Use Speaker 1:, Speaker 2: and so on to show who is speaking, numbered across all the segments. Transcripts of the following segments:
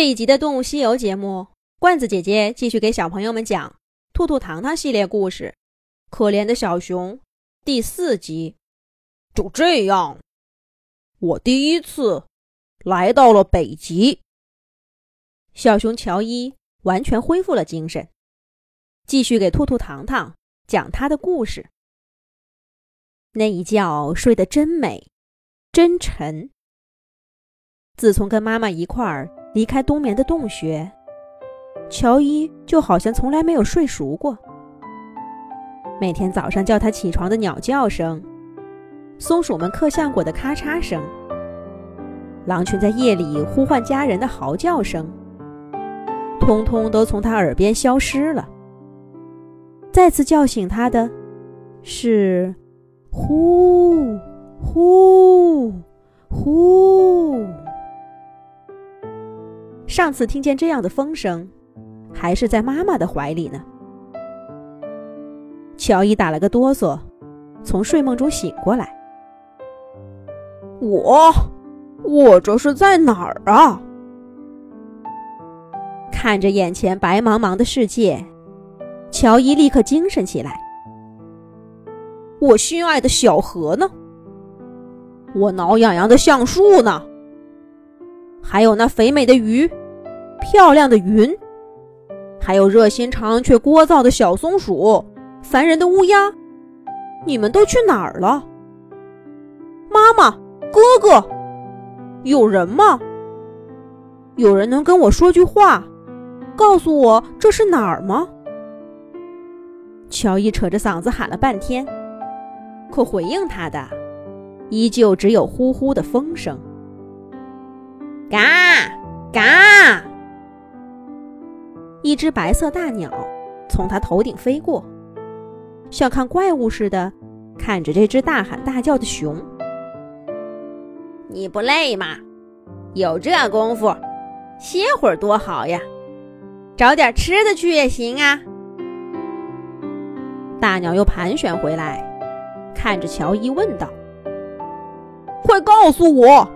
Speaker 1: 这一集的《动物西游》节目，罐子姐姐继续给小朋友们讲《兔兔糖糖》系列故事，《可怜的小熊》第四集。
Speaker 2: 就这样，我第一次来到了北极。
Speaker 1: 小熊乔伊完全恢复了精神，继续给兔兔糖糖讲他的故事。那一觉睡得真美，真沉。自从跟妈妈一块儿。离开冬眠的洞穴，乔伊就好像从来没有睡熟过。每天早上叫他起床的鸟叫声，松鼠们嗑橡果的咔嚓声，狼群在夜里呼唤家人的嚎叫声，通通都从他耳边消失了。再次叫醒他的，是呼呼呼。上次听见这样的风声，还是在妈妈的怀里呢。乔伊打了个哆嗦，从睡梦中醒过来。
Speaker 2: 我，我这是在哪儿啊？
Speaker 1: 看着眼前白茫茫的世界，乔伊立刻精神起来。
Speaker 2: 我心爱的小河呢？我挠痒痒的橡树呢？还有那肥美的鱼？漂亮的云，还有热心肠却聒噪的小松鼠，烦人的乌鸦，你们都去哪儿了？妈妈，哥哥，有人吗？有人能跟我说句话，告诉我这是哪儿吗？
Speaker 1: 乔伊扯着嗓子喊了半天，可回应他的，依旧只有呼呼的风声。
Speaker 2: 嘎嘎。
Speaker 1: 一只白色大鸟从他头顶飞过，像看怪物似的看着这只大喊大叫的熊。
Speaker 2: 你不累吗？有这功夫，歇会儿多好呀！找点吃的去也行啊。
Speaker 1: 大鸟又盘旋回来，看着乔伊问道：“
Speaker 2: 快告诉我，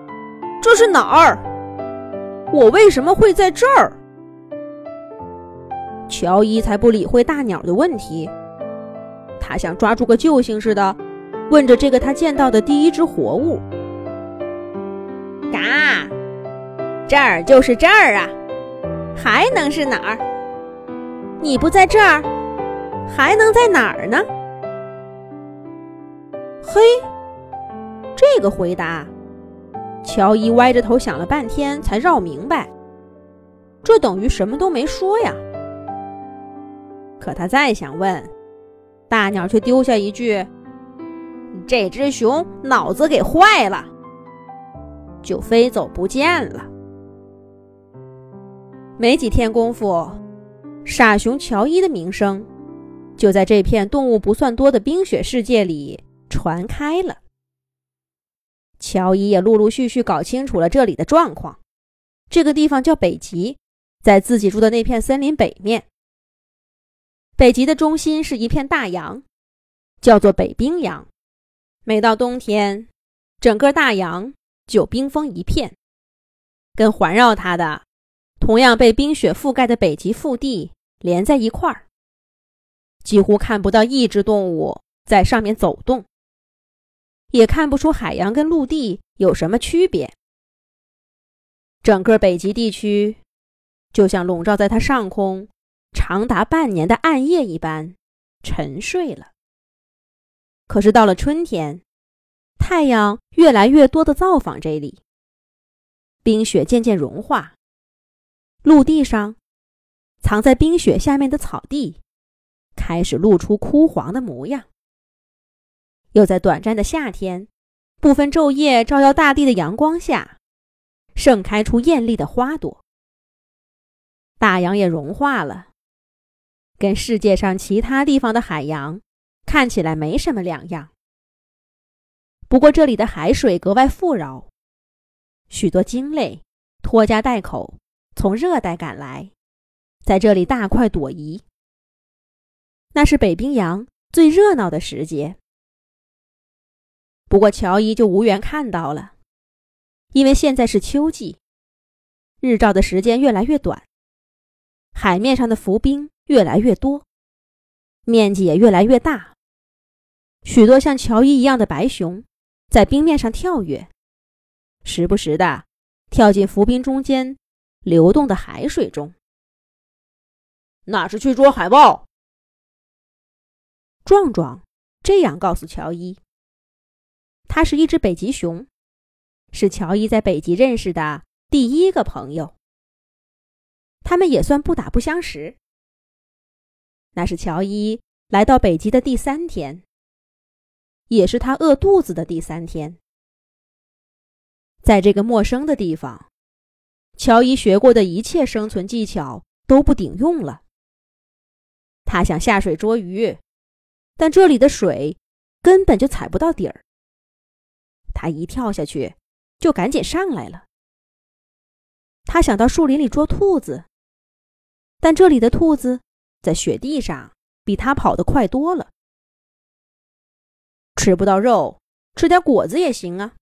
Speaker 2: 这是哪儿？我为什么会在这儿？”
Speaker 1: 乔伊才不理会大鸟的问题，他像抓住个救星似的，问着这个他见到的第一只活物：“
Speaker 2: 嘎，这儿就是这儿啊，还能是哪儿？你不在这儿，还能在哪儿呢？”
Speaker 1: 嘿，这个回答，乔伊歪着头想了半天才绕明白，这等于什么都没说呀。可他再想问，大鸟却丢下一句：“
Speaker 2: 这只熊脑子给坏了。”就飞走不见了。
Speaker 1: 没几天功夫，傻熊乔伊的名声就在这片动物不算多的冰雪世界里传开了。乔伊也陆陆续续搞清楚了这里的状况。这个地方叫北极，在自己住的那片森林北面。北极的中心是一片大洋，叫做北冰洋。每到冬天，整个大洋就冰封一片，跟环绕它的、同样被冰雪覆盖的北极腹地连在一块儿，几乎看不到一只动物在上面走动，也看不出海洋跟陆地有什么区别。整个北极地区就像笼罩在它上空。长达半年的暗夜一般沉睡了。可是到了春天，太阳越来越多的造访这里，冰雪渐渐融化，陆地上藏在冰雪下面的草地开始露出枯黄的模样。又在短暂的夏天，部分昼夜照耀大地的阳光下，盛开出艳丽的花朵。大洋也融化了。跟世界上其他地方的海洋看起来没什么两样。不过这里的海水格外富饶，许多鲸类拖家带口从热带赶来，在这里大快朵颐。那是北冰洋最热闹的时节。不过乔伊就无缘看到了，因为现在是秋季，日照的时间越来越短，海面上的浮冰越来越多，面积也越来越大。许多像乔伊一样的白熊在冰面上跳跃，时不时的跳进浮冰中间流动的海水中。
Speaker 2: 那是去捉海豹。
Speaker 1: 壮壮这样告诉乔伊：“他是一只北极熊，是乔伊在北极认识的第一个朋友。他们也算不打不相识。那是乔伊来到北极的第三天，也是他饿肚子的第三天。在这个陌生的地方，乔伊学过的一切生存技巧都不顶用了。他想下水捉鱼。”但这里的水根本就踩不到底儿，他一跳下去就赶紧上来了。他想到树林里捉兔子，但这里的兔子在雪地上比他跑得快多了。吃不到肉，吃点果子也行啊。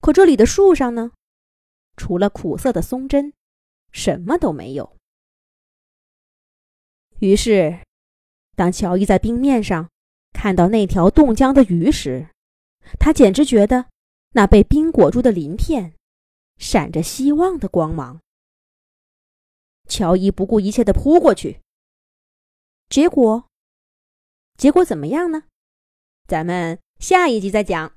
Speaker 1: 可这里的树上呢，除了苦涩的松针，什么都没有。于是。当乔伊在冰面上看到那条冻僵的鱼时，他简直觉得那被冰裹住的鳞片闪着希望的光芒。乔伊不顾一切的扑过去，结果，结果怎么样呢？咱们下一集再讲。